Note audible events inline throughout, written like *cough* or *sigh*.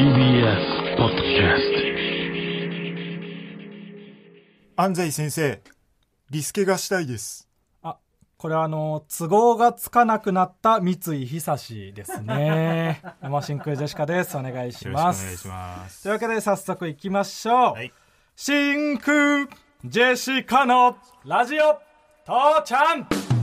TBS ポッドキャス安西先生リスケがしたいですあ、これはあの、都合がつかなくなった三井久志ですね。*laughs* 山真空ジェシカです。お願いします。よろしくお願いしますというわけで早速行きましょう。はい真空ジェシカのラジオ父ちゃん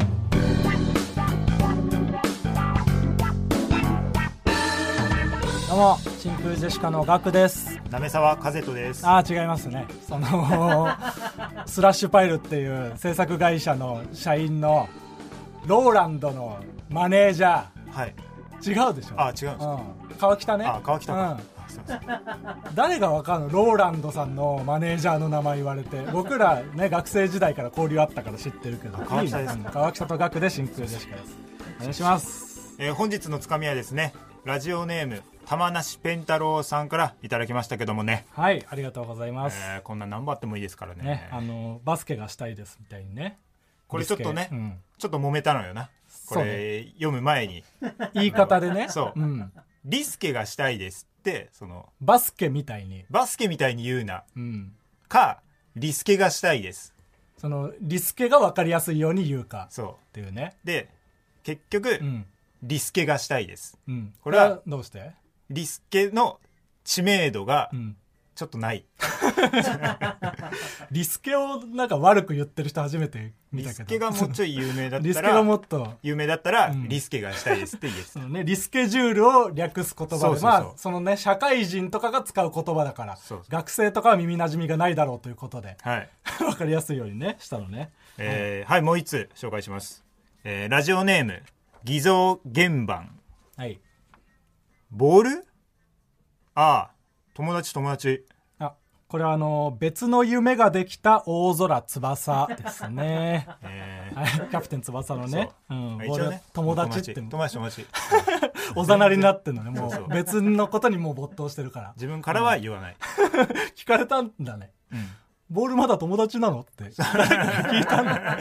どうも、真空ジェシカのガクです。なめさわ風人です。ああ、違いますね。その、*laughs* スラッシュパイルっていう制作会社の社員のローランドのマネージャはい。ー。違うでしょ？あ違うんです。かうん。川北ね。あ川北か、うん。誰がわかんの？ローランドさんのマネージャーの名前言われて。*laughs* 僕らね学生時代から交流あったから知ってるけど。川北ですねうん川北と学で真空ジェシカです。お願いします。えー本日のつかみはですねラジオネーム玉梨ペンタロウさんからいただきましたけどもね、はいありがとうございます、えーこんな何番あってもいいですからね。ねあのバスケがしたいですみたいにね。これちょっとね、うん。ちょっと揉めたのよな。これ、読む前に。言い方でね。*laughs* そう。うん、リスケがしたいですってそのバスケみたいに、バスケみたいに言うな。うん、かリスケがしたいです。そのリスケが分かりやすいように言うか。そっていうね。うで結局、うん。リスケがしたいです。うん。これはどうして？リスケの知名度がうん。ちょっとない、*laughs* リスケをなんか悪く言ってる人初めて見リたけど。スケがもうちょい有名だっリスケがもっと。有名だったら、うん。リスケがしたいですって言えてた。そのね、リスケジュールを略す言葉で、そうそうそう。まあ、そのね、社会人とかが使う言葉だから、そうそう。学生とかは耳馴染みがないだろうということで、はい、*laughs* わかりやすいようにね、したのね。えーはいもう一つ紹介します、えーラジオネーム偽造原版はい。ボール？ああ友達友達。あ、これはあの、別の夢ができた大空翼ですね。*laughs* えーはい、キャプテン翼のね、うん、ね。友達って、友達友達。*laughs* おざなりになってんのね、もう、別のことにもう没頭してるから。自分からは言わない、*laughs* 聞かれたんだね。うん。ボールまだ友達なのって。聞いたんだ。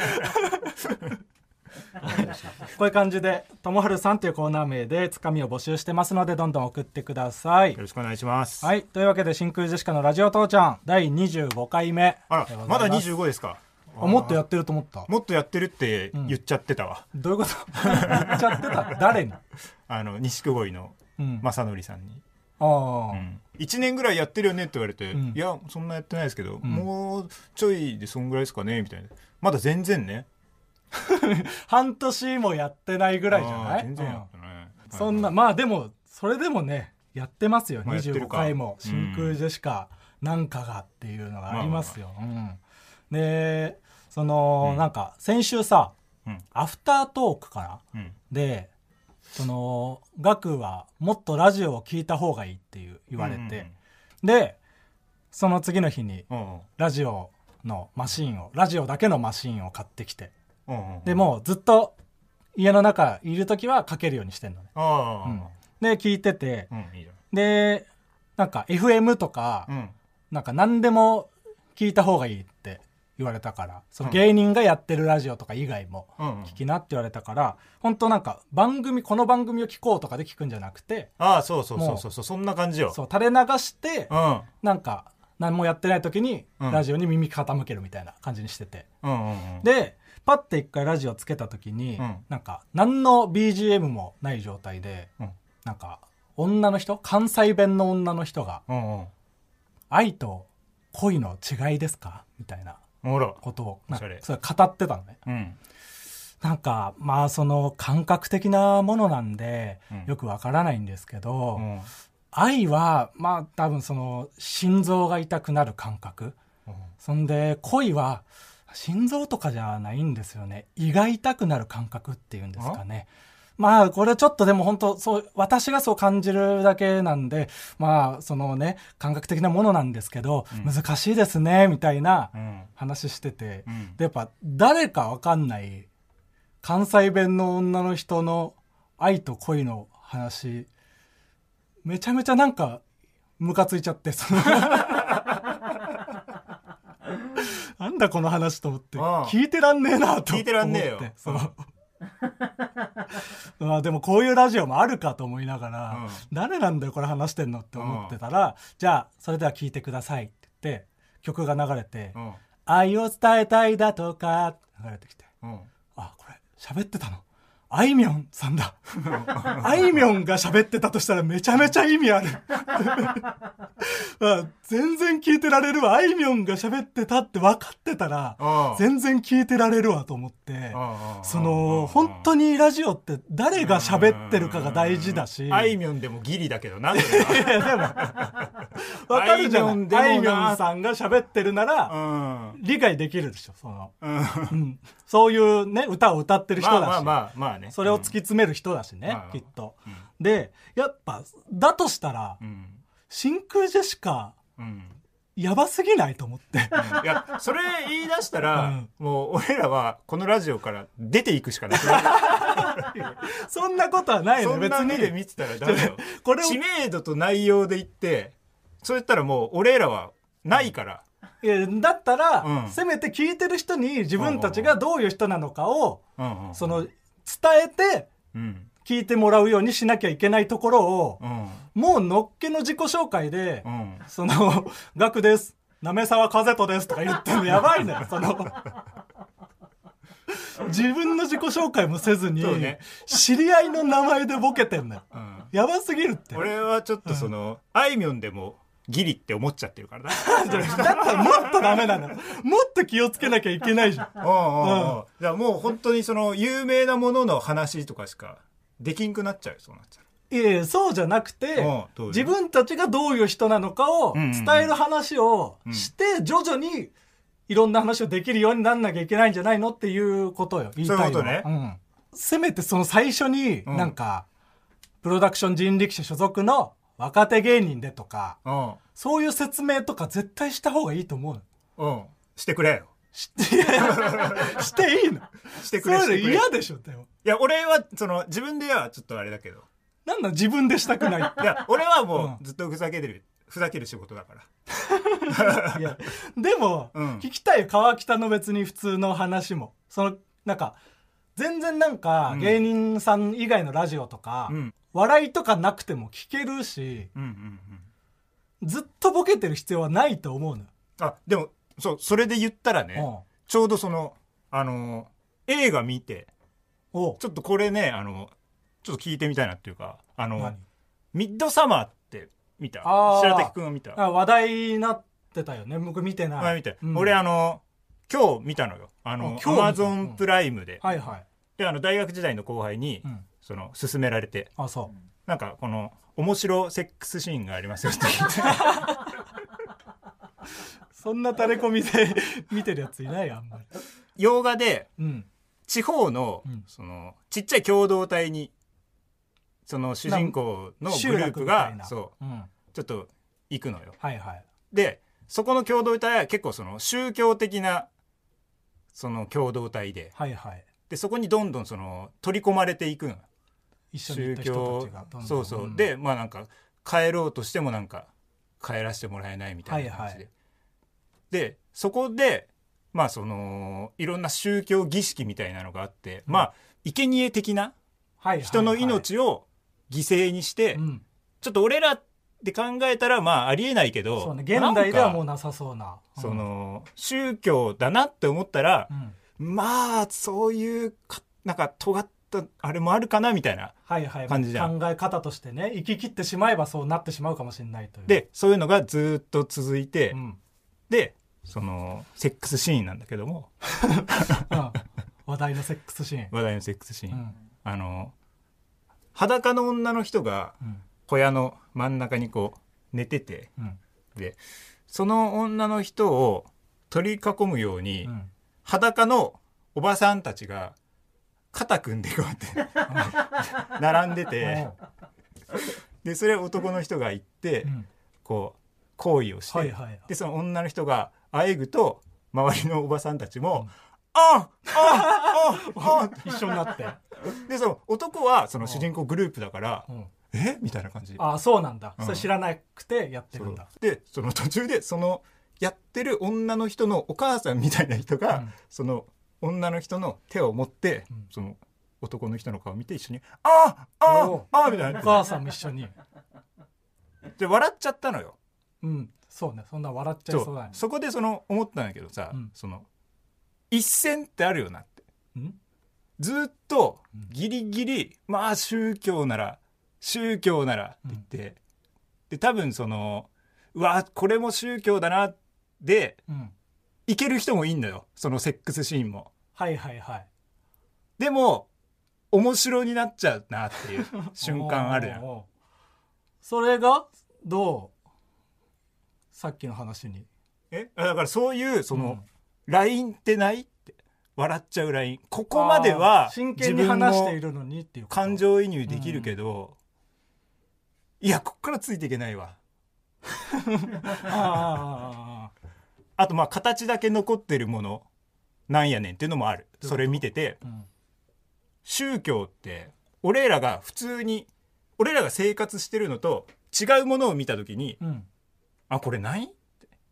*laughs* こういう感じで、ともはるさんというコーナー名でつかみを募集してますので、どんどん送ってください。よ。ろしくお願いします、はい。というわけで、真空ジェシカのラジオ父ちゃん、第25回目。あらまだます。25ですか？あ、もっとやってると思った。もっとやってるって言っちゃってたわ、どういうこと？*laughs* 言っちゃってた？誰に？*laughs* あの錦鯉のうん。正則さんに、ああ、うん。1年ぐらいやってるよねって言われて、うん。いやそんなやってないですけど、もうちょいでそんぐらいですかねみたいな。まだ全然ね *laughs* 半年もやってないぐらいじゃない？全然やったね、うん。そんな、まあでも、それでもね、やってますよ。25まあやってるか。回も、真空ジェシカなんかがっていうのがありますよ。うん。で、その、なんか、先週さ、うん。アフタートークかな？うん。で、その、ガクはもっとラジオを聞いた方がいいっていう言われて、で、その次の日に、うんうん。ラジオのマシンを、ラジオだけのマシンを買ってきて、うんうんうん。で、もうずっと家の中いる時はかけるようにしてんのね。で、聞いてて、うんいいじで、なんか FM とかうん。なんか何でも聞いた方がいいって言われたから、その芸人がやってるラジオとか以外もうんうん。聞きなって言われたから、本当なんか番組、この番組を聞こうとかで聞くんじゃなくて、ああそうそうそうそうそうそんな感じよ。そう、垂れ流して、うん。なんか何もやってない時にうん。ラジオに耳傾けるみたいな感じにしてて。うんうんうん。で、パッて一回ラジオつけた時に、うん。なんか何の BGM もない状態で、うん。なんか女の人関西弁の女の人がうんうん。愛と恋の違いですか？みたいなことをなそれ語ってたのね。うん。なんかまあその感覚的なものなんで、うん。よくわからないんですけど、うん。愛はまあ多分その心臓が痛くなる感覚。うん。そんで恋は心臓とかじゃないんですよね。胃が痛くなる感覚っていうんですかね。まあこれちょっとでも本当そう私がそう感じるだけなんでまあそのね感覚的なものなんですけど、うん。難しいですねみたいなうん。話してて、うん。でやっぱ誰かわかんない関西弁の女の人の愛と恋の話めちゃめちゃなんかムカついちゃってその *laughs* なんだこの話と思って聞いてらんねえなと思って。聞いてらんねえよ。そう。*laughs* まあでもこういうラジオもあるかと思いながら、うん。誰なんだよこれ話してんのって思ってたら、じゃあそれでは聞いてくださいって言って曲が流れてうん「愛を伝えたいだとか」って流れてきて。うん。あこれ喋ってたの？あいみょんさんだ。あいみょんが喋ってたとしたらめちゃめちゃ意味ある。あ全然聞いてられるわ。あいみょんが喋ってたって分かってたらうん全然聞いてられるわと思ってうんその本当にラジオって誰が喋ってるかが大事だし。あいみょんでもギリだけどな *laughs* いやでも分かるじゃんああいみょんさんが喋ってるならうん。理解できるでしょその、うん。うん、そういうね歌を歌ってる人だし、まあまあまあまあね。それを突き詰める人だしね、まあきっと、うん。でやっぱだとしたら、うん。真空ジェシカうん。やばすぎないと思って。いやそれ言い出したら、うん。もう俺らはこのラジオから出ていくしかなくなる *laughs* そんなことはないのそん別な目でに見てたらダメだよこれを知名度と内容で言ってそう言ったらもう俺らはないから、いやだったら、うん。せめて聞いてる人に自分たちがどういう人なのかを、うんうん。その伝えてうん。聞いてもらうようにしなきゃいけないところを、うん。もうのっけの自己紹介で、うん。その「*laughs* ガクです」「なめさわ風とです」とか言ってんのやばいのよ *laughs* その自分の自己紹介もせずに、ね。知り合いの名前でボケてんのよ。うん。やばすぎるって。俺はちょっとその、あいみょんでもギリって思っちゃってるからな。*laughs* だったらもっとダメなの。もっと気をつけなきゃいけないじゃん。うんうんうん。じゃあもう本当にその有名なものの話とかしかできんくなっちゃうよそうなっちゃういやいやそうじゃなくてう自分たちがどういう人なのかを伝える話をして徐々にいろんな話をできるようになんなきゃいけないんじゃないのっていうことよ言いたいそういうことね。うん。せめてその最初にうん。なんか、プロダクション人力車所属の若手芸人でとかうん。そういう説明とか絶対した方がいいと思うの。うん。してくれよ。しいやしていいの。してくそういうの嫌でしょでも。や俺はその自分ではちょっとあれだけど。なんだ自分でしたくない。っ *laughs* ていや俺はもうずっとふざけてるふざける仕事だから。*laughs* いやでも、うん。聞きたいよ川北の別に普通の話も。そのなんか全然なんかうん。芸人さん以外のラジオとか、うん笑いとかなくても聞けるしうんうんうん。ずっとボケてる必要はないと思うのよ、あでもそうそれで言ったらねうん。ちょうどそのあの映画見ておう。ちょっとこれねあのちょっと聞いてみたいなっていうかあの何？ミッドサマーって見た？あー。白滝君は見た？あ話題になってたよね。僕見てない。あ見て、うん。俺あの今日見たのよ。あのあ今日見た？アマゾンプライムで、はいはい、であの大学時代の後輩に、うん、その勧められて。あそう。なんかこの面白セックスシーンがありますよって言って。*laughs* そんな垂れ込みで *laughs* 見てるやついないよあんまり。洋画でうん。地方の,、うん。そのちっちゃい共同体にその主人公のグループがそううん、ちょっと行くのよ。はいはい。でそこの共同体は結構その宗教的なその共同体で。はいはい。でそこにどんどんその取り込まれていくの一緒に行った宗教人たちがどんどん。そうそう、ん。でまあなんか帰ろうとしてもなんか帰らせてもらえないみたいな感じで、はい。はいで。そこでまあそのいろんな宗教儀式みたいなのがあって、まあ生贄的なはいはいはい。人の命を犠牲にして、うん。ちょっと俺らで考えたらまあありえないけどそうね。現代ではもうなさそうな。その宗教だなって思ったらう、ん。まあそういうかなんか尖ったあれもあるかなみたいなはいはい。感じじゃん。考え方としてね生き切ってしまえばそうなってしまうかもしれないという。でそういうのがずっと続いて、うん。でそのセックスシーンなんだけども。*laughs* うん。話題のセックスシーン。話題のセックスシーン、うん。あの裸の女の人がうん。小屋の真ん中にこう寝ててうん。でその女の人を取り囲むように、うん。裸のおばさんたちが肩組んでこうやって並んでて。でそれを男の人が行って、うん。こう行為をして、でその女の人があえぐと周りのおばさんたちも「ああああ一緒になって、でその男はその主人公グループだからうん「え？みたいな感じ。ああそうなんだ、うん。それ知らなくてやってるんだ。でその途中でそのやってる女の人のお母さんみたいな人が、うん。その女の人の手を持って、うん。その男の人の顔見て一緒に「あああああみたいな。お母さんも一緒に。で笑っちゃったのよ。うん。そうね。そんな笑っちゃいそそうだね。う。そこでその思ったんだけどさ、うん。その一線ってあるよなって。うん？ずっとギリギリ、まあ宗教なら宗教ならって言って、で多分そのうわこれも宗教だなでうん。いける人もいいんだよ。そのセックスシーンもはいはいはい。でも面白になっちゃうなっていう *laughs* 瞬間あるやん。それが、どう？さっきの話に。え？だからそういうその、うん。LINE ってない？って。笑っちゃう LINE ここまでは真剣に話しているのにっていう感情移入できるけど、いやこっからついていけないわ。*laughs* あああとまあ形だけ残ってるものなんやねんっていうのもある。それ見てて。うん。宗教って俺らが普通に俺らが生活してるのと違うものを見た時にうん。あこれない？って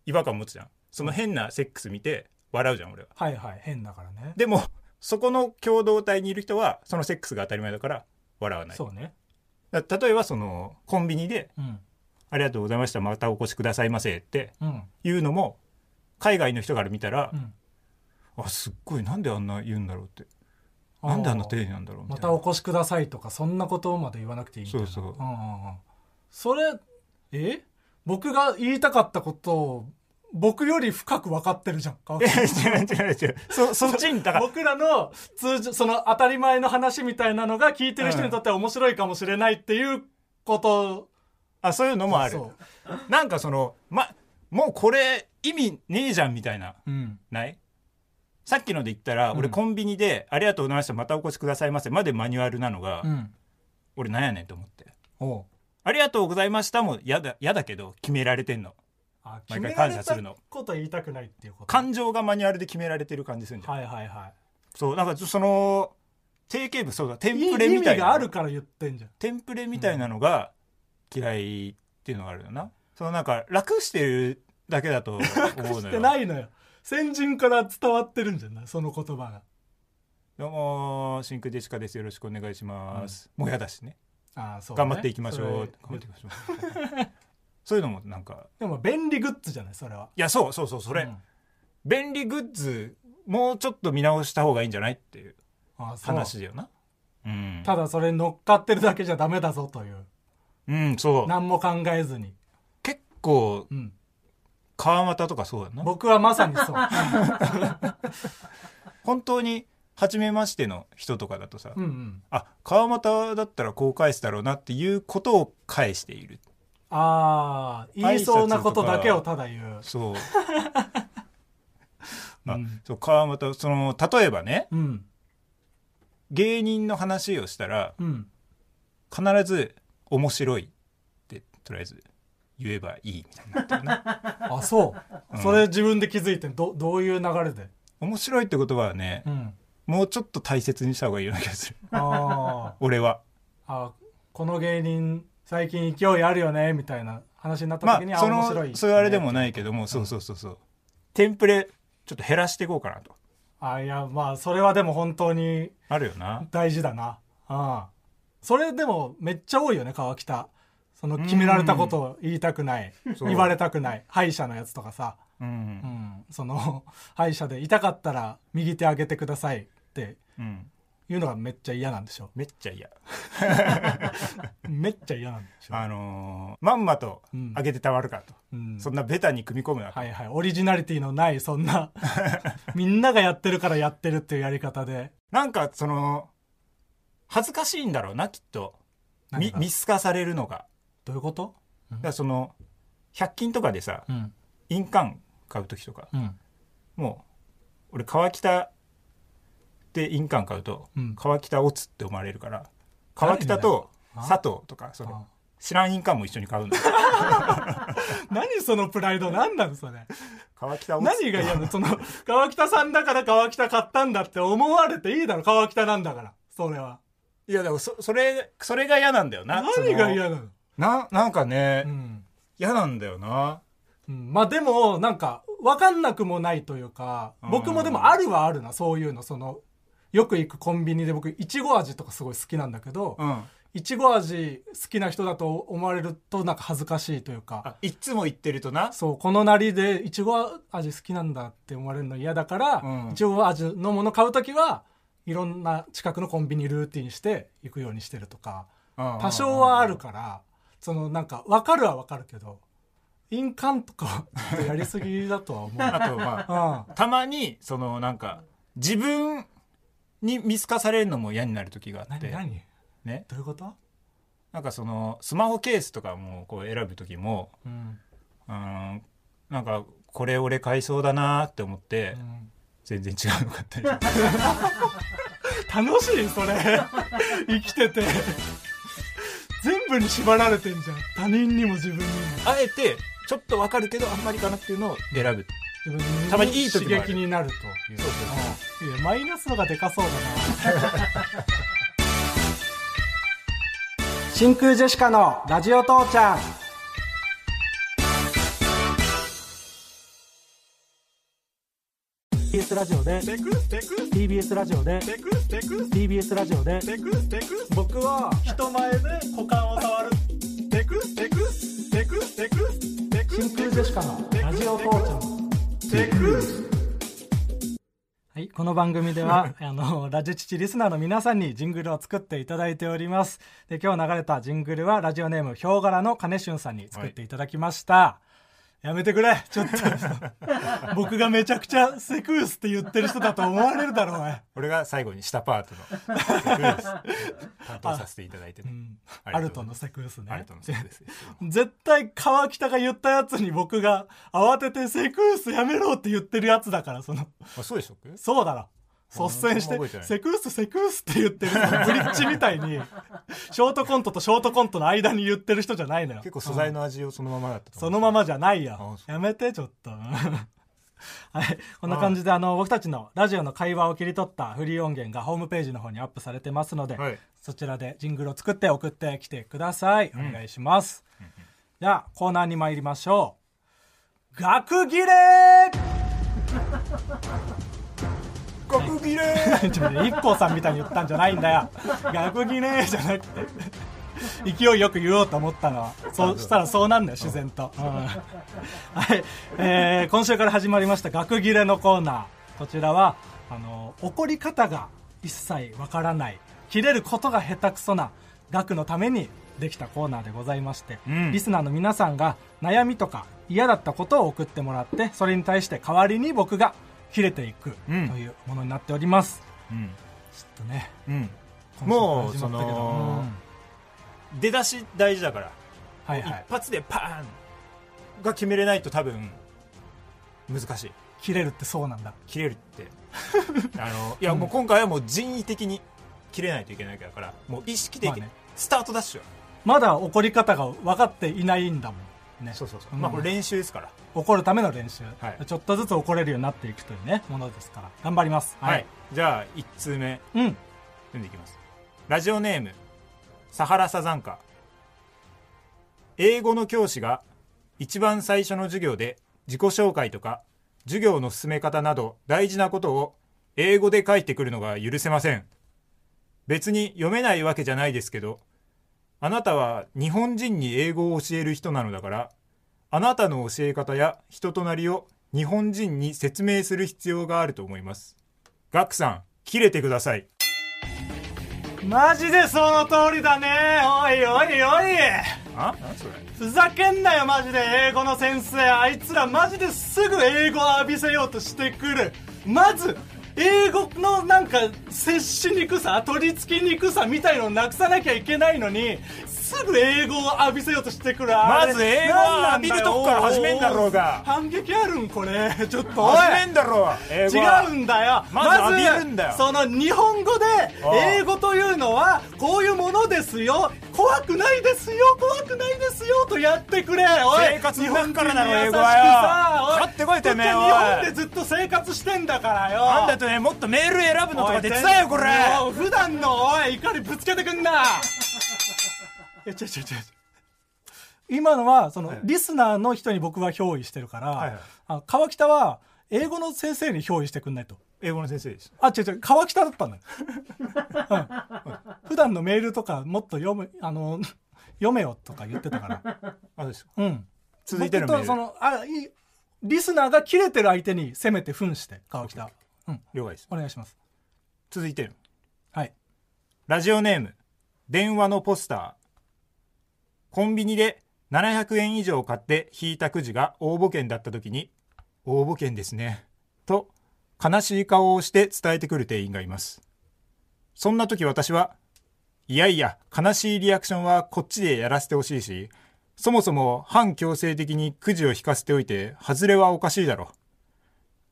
違和感持つじゃん。その変なセックス見て笑うじゃん俺は。はいはい変だからね。でもそこの共同体にいる人はそのセックスが当たり前だから笑わない。そうね。だ例えばそのコンビニでうん「ありがとうございましたまたお越しくださいませ」ってうん。いうのも海外の人から見たらう、んあすっごいなんであんな言うんだろうって。なんであんな丁寧なんだろうみたいな。またお越しくださいとかそんなことまで言わなくていいみたいな。そうそう。んうんうん。それえ？僕が言いたかったことを僕より深く分かってるじゃん川い違う違う違う。そ *laughs* そっちにだから。僕らの通常その当たり前の話みたいなのが聞いてる人にとっては面白いかもしれないっていうこと。あそういうのもある。そう。なんかそのまもうこれ意味ねえじゃんみたいなうん。ない？さっきので言ったら、うん。俺コンビニで「ありがとうございましたまたお越しくださいませ」までマニュアルなのが、うん。俺なんやねんと思って。おう「ありがとうございました」も嫌だ嫌だけど決められてんの。あ毎回感謝するの。こと言いたくないっていうこと。感情がマニュアルで決められてる感じするんじゃん、はいはいはそうなんかその定型部そうだテンいいプレみたいな。意味があるから言ってんじゃん。テンプレみたいなのが嫌いっていうのがあるよな、そのなんか楽してるだけだと思うの *laughs* してよないのよ先人から伝わってるんじゃない？その言葉が。どうも真空ジェシカです。よろしくお願いします、もうやだしね。ああそうね。頑張っていきましょう。頑張っていきましょう。*laughs* そういうのもなんか。でも便利グッズじゃない？それは。いやそうそうそうそれ、うん。便利グッズもうちょっと見直した方がいいんじゃない？っていう。話だよな。うん。ただそれに乗っかってるだけじゃダメだぞという。うんそう。何も考えずに、結構うん、川又とかそうだな。僕はまさにそう。*laughs* 本当に初めましての人とかだとさ、うんうん。あ川又だったらこう返すだろうなっていうことを返している。ああ言いそうなことだけをただ言う。そう。*laughs* あうん。そう川又その例えばねうん。芸人の話をしたらうん。必ず「面白い」ってとりあえず言えばいいみたいになってるな *laughs* あそう、うん。それ自分で気づいてんどどういう流れで？面白いって言葉はねうん。もうちょっと大切にした方がいいような気がする。あ *laughs* 俺は。ーあこの芸人最近勢いあるよね？みたいな話になったま時に、あそ面白い、のそういうあれでもないけどもそうそうそうそう。テンプレちょっと減らしていこうかなと。あいやまあそれはでも本当にあるよな。大事だな。ああ。それでもめっちゃ多いよね川北その決められたことを言いたくない。言われたくない。歯医者のやつとかさ、ううん。ん、その歯医者で痛かったら右手上げてくださいってうん。いうのがめっちゃ嫌なんでしょ。めっちゃ嫌。*laughs* めっちゃ嫌なんでしょ、あのーまんまとうん。上げてたまるかと、うん、そんなベタに組み込むなと、はいはい。オリジナリティのないそんな *laughs* みんながやってるからやってるっていうやり方で。なんかその恥ずかしいんだろうなきっと。見透かされるのがどういうこと？だからその100均とかでさうん。印鑑買う時とかうん。もう俺川北で印鑑買うと、うん。川北オツって思われるから川北とあ？佐藤とかそあ。の知らん印鑑も一緒に買うの *laughs* 何そのプライド何なのそれ？川北オツ。何が嫌なの？その川北さんだから川北買ったんだって思われていいだろ川北なんだから。それは。いやでもそそれそれが嫌なんだよな。何が嫌ななの？ななんかね、うん。嫌なんだよな。うん。まあでもなんか分かんなくもないというかうん。僕もでもあるはあるなそういうの。そのよく行くコンビニで僕いちご味とかすごい好きなんだけど、うん。いちご味好きな人だと思われるとなんか恥ずかしいというか。あいつも言ってるとな？そうこのなりでいちご味好きなんだって思われるの嫌だからうん。いちご味のもの買う時はいろんな近くのコンビニルーティンして行くようにしてるとか。多少はあるからそのなんか分かるは分かるけど印鑑とかやりすぎだとは思う。*laughs* あとまあうん。たまにそのなんか自分に見透かされるのも嫌になる時があって。何何？ね。どういうこと、なんかそのスマホケースとかもこう選ぶ時もうん。うんなんかこれ俺買いそうだなって思ってうん。全然違うの買ったり。*laughs* 楽しいそれ。生きてて。全部に縛られてんじゃん。他人にも自分にも。あえてちょっとわかるけどあんまりかなっていうのを選ぶ。たまにいい時もある。刺激になるという。そういやマイナスのがでかそうだな。真空ジェシカのラジオ父ちゃん TBS ラジオで TBS ラジオで TBS ラジオで僕は人前で股間を触る。真空ジェシカのラジオ父ちゃん。はい、この番組では *laughs* あのラジチチリスナーの皆さんにジングルを作っていただいております。で今日流れたジングルはラジオネームヒョウ柄の金俊さんに作っていただきました、やめてくれ。ちょっと。*laughs* 僕がめちゃくちゃセクースって言ってる人だと思われるだろうおい俺が最後に下パートの *laughs* 担当させていただいてね、うアルトのセクースね。アルトのせいです絶対川北が言ったやつに僕が慌ててセクースやめろって言ってるやつだからその。あそうでしょそうだろ率先してセクースセクースって言ってるブリッジみたいに *laughs* ショートコントとショートコントの間に言ってる人じゃないのよ。結構素材の味をそのままだったう。そのままじゃないよ。やめてちょっと。はい。こんな感じであの僕たちのラジオの会話を切り取ったフリー音源がホームページの方にアップされてますので、はい。そちらでジングルを作って送ってきてください、お願いします、じゃあコーナーに参りましょう。学切れ極切れちょっとね IKKO さんみたいに言ったんじゃないんだよ。学切れじゃなくて。勢いよく言おうと思ったのは。そうしたらそうなんだよ自然と、うん。はい、えー今週から始まりました学切れのコーナー。こちらはあの怒り方が一切わからない。切れることが下手くそな学のためにできたコーナーでございまして、うん。リスナーの皆さんが悩みとか嫌だったことを送ってもらってそれに対して代わりに僕が切れていくとうん。いうものになっております、うん。ちょっとね。うん。もうそのうん。出だし大事だから、はいはい。一発でパーンが決めれないと多分難しい。切れるってそうなんだ。切れるって。*laughs* あのいやもう今回はもう人為的に切れないといけないからからもう意識的に、まあね。スタートダッシュはまだ怒り方が分かっていないんだもんね。そうそうそう、うん。まあこれ練習ですから怒るための練習、はい。ちょっとずつ怒れるようになっていくというねものですから。頑張ります。はい、じゃあ1通目。うん。読んでいきます。ラジオネームサハラサザンカ。英語の教師が一番最初の授業で自己紹介とか授業の進め方など大事なことを英語で書いてくるのが許せません。別に読めないわけじゃないですけどあなたは日本人に英語を教える人なのだからあなたの教え方や人となりを日本人に説明する必要があると思います。ガクさん切れてください。マジでその通りだね。おいおいおい。あ？何それ？ふざけんなよマジで。英語の先生。あいつらマジですぐ英語を浴びせようとしてくる。まず英語のなんか接しにくさ取り付きにくさみたいのをなくさなきゃいけないのにすぐ英語を浴びせようとしてくるまず英語を浴びるとこから始めんだろうが。反撃あるんこれ。ちょっと始めんだろ英語は。違うんだよ。まず浴びるんだよ。その日本語で英語というのはこういうものですよ。怖くないですよ。怖くないですよ。とやってくれ。おい。生活日本人に優しく英語はよ。さおい。買ってこいてめえ日本でずっと生活してんだからよ。なんだとねもっとメール選ぶのとか手伝えよこれ。普段のおい。怒りぶつけてくんないやちょちょちょ今のはその、はいリスナーの人に僕は憑依してるから、はいはいあ川北は英語の先生に憑依してくんないと英語の先生でしあ、違う違う、川北だったんだよ。うん普段のメールとかもっと読む、あの、読めよとか言ってたから。たあそうですかうん。続いてのメール僕とその、あ、いいリスナーが切れてる相手に攻めて扮して、川北。うん。了解ですお願いします。続いてのはい。ラジオネーム電話のポスターコンビニで700円以上買って引いたくじが応募券だった時に「応募券ですね」と悲しい顔をして伝えてくる店員がいます。そんな時私はいやいや悲しいリアクションはこっちでやらせてほしいしそもそも反強制的にくじを引かせておいて外れはおかしいだろ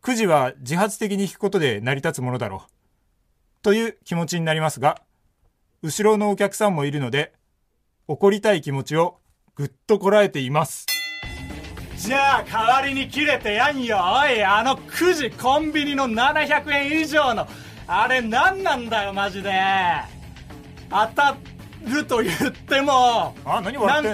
くじは自発的に引くことで成り立つものだろう。という気持ちになりますが後ろのお客さんもいるので怒りたい気持ちをぐっとこらえています。じゃあ代わりに切れてやんよ。おいあの9時コンビニの700円以上の。あれ何なんだよマジで。当たると言ってもなん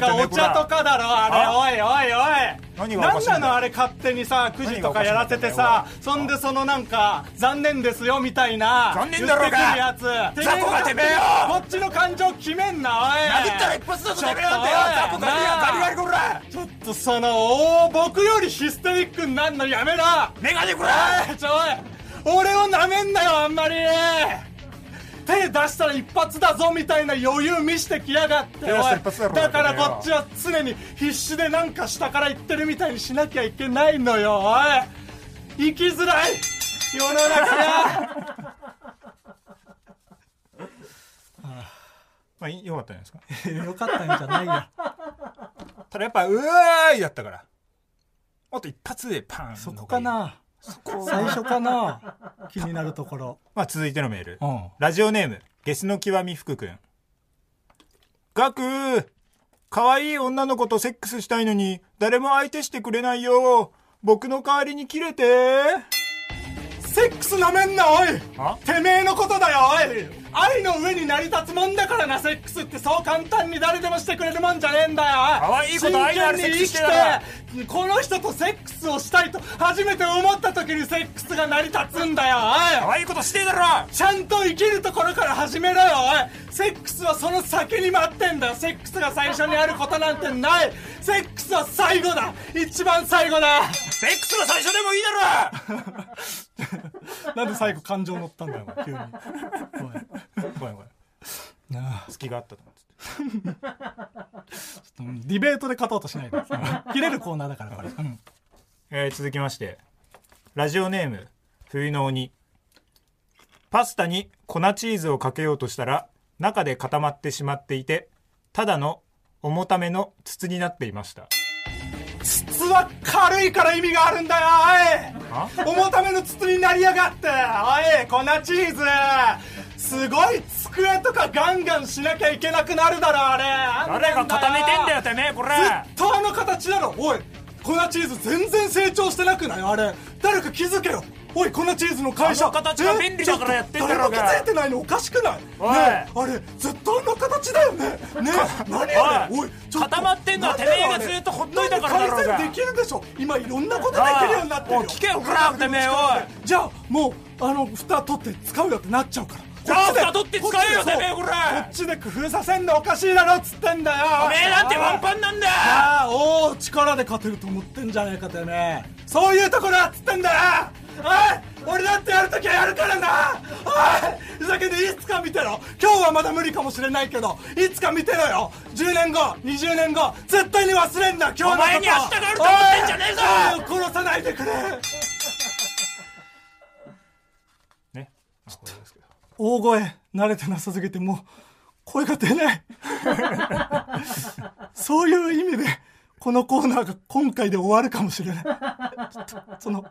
かお茶とかだろあれあ？おいおいおい。何なのあれ勝手にさくじとかやらせてさそんでそのなんか残念ですよみたいな残念だろうが。やつ。雑魚がてめえよ。こっちの感情決めんなおい。殴ったら一発だぞてめえなんてよ。ちょっとおい。雑魚ガリガリこらちょっとそのおー僕よりヒステリックになんのやめろメガネこらおいちょおい。俺をなめんなよあんまり手出したら一発だぞみたいな余裕見してきやがって。だからこっちは常に必死でなんか下から言ってるみたいにしなきゃいけないのよおい。生きづらい世の中や *laughs* まあいよかったんじゃないですか？*laughs* よかったんじゃないよ。ただやっぱうわーいだったから。もっと一発でパンそこかな最初かな。*laughs* 気になるところ。まあ続いてのメール。うん。ラジオネームゲスの極み福くんガク可愛い女の子とセックスしたいのに誰も相手してくれないよ。僕の代わりに切れて。セックスなめんなおい。あてめえのことだよおい愛の上に成り立つもんだからなセックスってそう簡単に誰でもしてくれるもんじゃねえんだよ。可愛い子と愛のあるセックスして生きてこの人とセックスをしたいと初めて思った時にセックスが成り立つんだよ可愛いことしてえだろちゃんと生きるところから始めろよおい。セックスはその先に待ってんだよ。セックスが最初にあることなんてない。セックスは最後だ。一番最後だ。セックスは最初でもいいだろ *laughs* *laughs* なんで最後感情乗ったんだよ急に。ごめん。ごめんなあ隙があったと思って。うんディベートで勝とうとしないで。*laughs* 切れるコーナーだからこれ、うん。えー続きまして。ラジオネーム冬の鬼。パスタに粉チーズをかけようとしたら中で固まってしまっていてただの重ための筒になっていました筒は軽いから意味があるんだよあおい。重ための筒になりやがっておい粉チーズ。すごい机とかガンガンしなきゃいけなくなるだろあれ。誰が固めてんだよてめえこれ。ずっとあの形だろ。おい粉チーズ全然成長してなくない？あれ。誰か気づけよおい粉チーズの会社。あの形が便利だからやってんだろうが。誰も気づいてないのおかしくない？ねあれずっとあの形だよね？ねえ何あれおい。おい固まってんのはてめえがずっとほっといたからだろうが。改善できるでしょ？今いろんなことできるようになってるよ。聞けよこらてめえおい。じゃあもうあの蓋取って使うよってなっちゃうから。じゃあこっちで蓋取って使えよてめえこれ。こっちで工夫させんのおかしいだろっつってんだよ。おめえなんてワンパンなんだよ。ああおお力で勝てると思ってんじゃねえかてめえ。そういうところだっつってんだよおい俺だってやるときはやるからな。おいふざけていつか見てろ。今日はまだ無理かもしれないけどいつか見てろよ。10年後20年後絶対に忘れんな今日のこと。お前に明日があると思ってんじゃねえぞ。おい殺さないでくれ。ね。あこれですけど。大声慣れてなさすぎてもう声が出ない。*laughs* そういう意味でこのコーナーが今回で終わるかもしれない。ちょっとその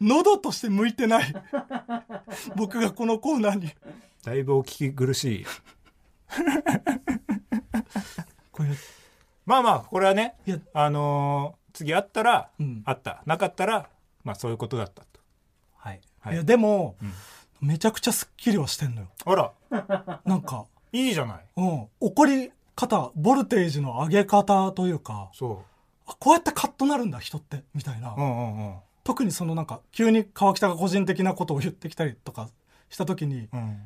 喉として向いてない。僕がこのコーナーに。だいぶお聞き苦しい。*laughs* これまあまあこれはねいや。あのー次あったら、うん。あった。なかったらまあそういうことだったと。はい、はい。いやでも、めちゃくちゃスッキリはしてんのよ。あら。なんか、いいじゃない。うん、怒り方ボルテージの上げ方というかそあこうやってカッとなるんだ人ってみたいな、ううんうんうん。特にそのなんか急に川北が個人的なことを言ってきたりとかした時にうん。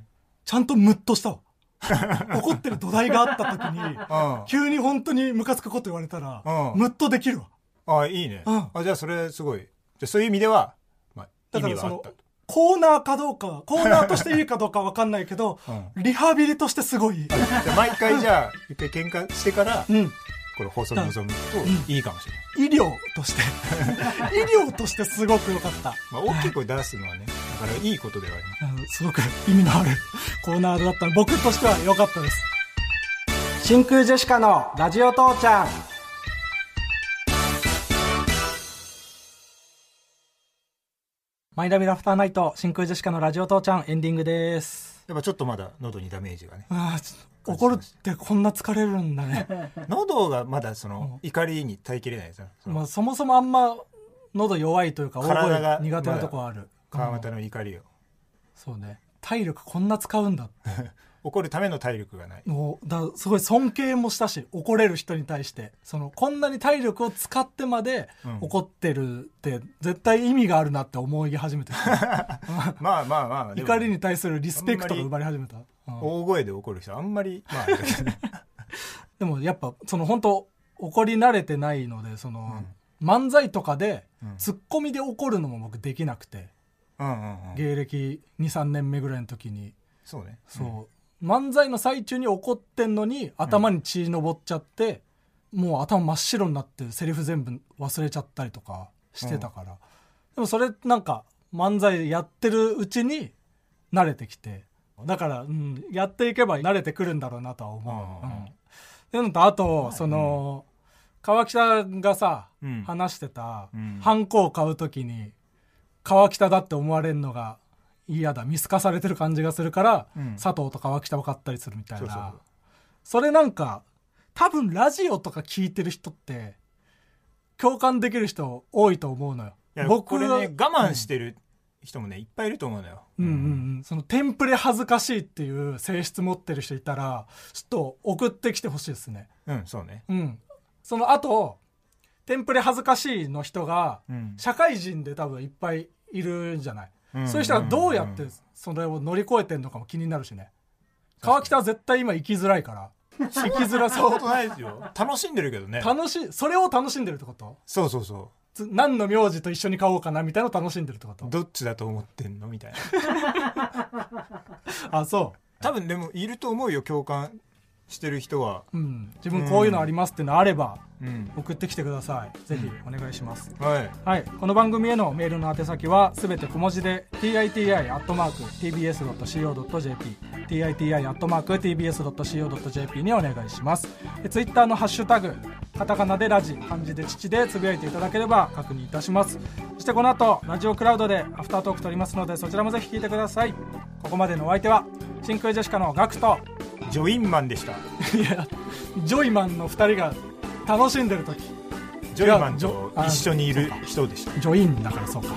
ちゃんとムッとしたわ。*laughs* 怒ってる土台があった時にうん。急に本当にムカつくこと言われたらうん。ムッとできるわ。あいいね、うん。あじゃあそれすごい。じゃあそういう意味では、まあ、意だからその味はあったコーナーかどうかコーナーとしていいかどうか分かんないけど、リハビリとしてすごい。いい、じゃあ毎回じゃあ *laughs* 一回喧嘩してからうん、これ放送に臨むといいかもしれない、医療として。*laughs* 医療としてすごく良かった。まあ、大きい声出すのはねだからいいことではあります。すごく意味のある *laughs* コーナーだった。ので僕としては良かったです。真空ジェシカのラジオ父ちゃんマイナビラフターナイト真空ジェシカのラジオ父ちゃんエンディングです。やっぱちょっとまだ喉にダメージがね。あーちょっと怒るってこんな疲れるんだね。喉がまだその怒りに耐えきれないですよ。そのまあそもそもあんま喉弱いというか大体が声苦手なとこある。川うん。又の怒りを。そうね。体力こんな使うんだ *laughs* 怒るための体力がない。もうだすごい尊敬もしたし怒れる人に対してそのこんなに体力を使ってまでうん。怒ってるって絶対意味があるなって思い始めて *laughs* まあまあまあ怒りに対するリスペクトが生まれ始めた、うん。大声で怒る人あんまりまあ *laughs* でもやっぱその本当怒り慣れてないのでその、漫才とかでうん。ツッコミで怒るのも僕できなくて、うんうんうん。芸歴23年目ぐらいの時に。そうね。そう、漫才の最中に怒ってんのに頭に血昇っちゃって、もう頭真っ白になってセリフ全部忘れちゃったりとかしてたから、でもそれなんか漫才やってるうちに慣れてきて。だから、うん、やっていけば慣れてくるんだろうなとは思う、うん。うん。っていうのとあとその、川北がさ、うん。話してた、うん。ハンコを買う時に川北だって思われるのが嫌だ見透かされてる感じがするから、うん。佐藤と川北を買ったりするみたいな。それなんか多分ラジオとか聞いてる人って共感できる人多いと思うのよ。僕これねは我慢してる人もねいっぱいいると思うのよ。うんうんうん、そのテンプレ恥ずかしいっていう性質持ってる人いたらちょっと送ってきてほしいですね。うんそうね。うん。その後テンプレ恥ずかしいの人がうん。社会人で多分いっぱいいるんじゃない、うんそういう人はどうやってそれを乗り越えてんのかも気になるしね。川北は絶対今生きづらいから。生きづらそう。ことないですよ楽しんでるけどね。楽しい。それを楽しんでるってこと？そうそうそつ何の名字と一緒に買おうかなみたいなのを楽しんでるってこと？うどっちだと思ってんの？みたいな。*laughs* あそ多分でもいると思うよ共感してる人は。う、うん、自分こういうのありますってのあればうん。送ってきてください。ぜひお願いします、はい。はい、この番組へのメールの宛先はすべて小文字で titi.tbs.co.jp titi.tbs.co.jp にお願いします。ツイッターのハッシュタグカタカナでラジ漢字で父でつぶやいていただければ確認いたします。そしてこの後ラジオクラウドでアフタートーク撮りますのでそちらもぜひ聞いてください。ここまでのお相手は真空ジェシカのガクトジョインマンでした。いやジョイマンの2人が楽しんでる時。ジョイマンと一緒にいる人でした。ジョインだからそうか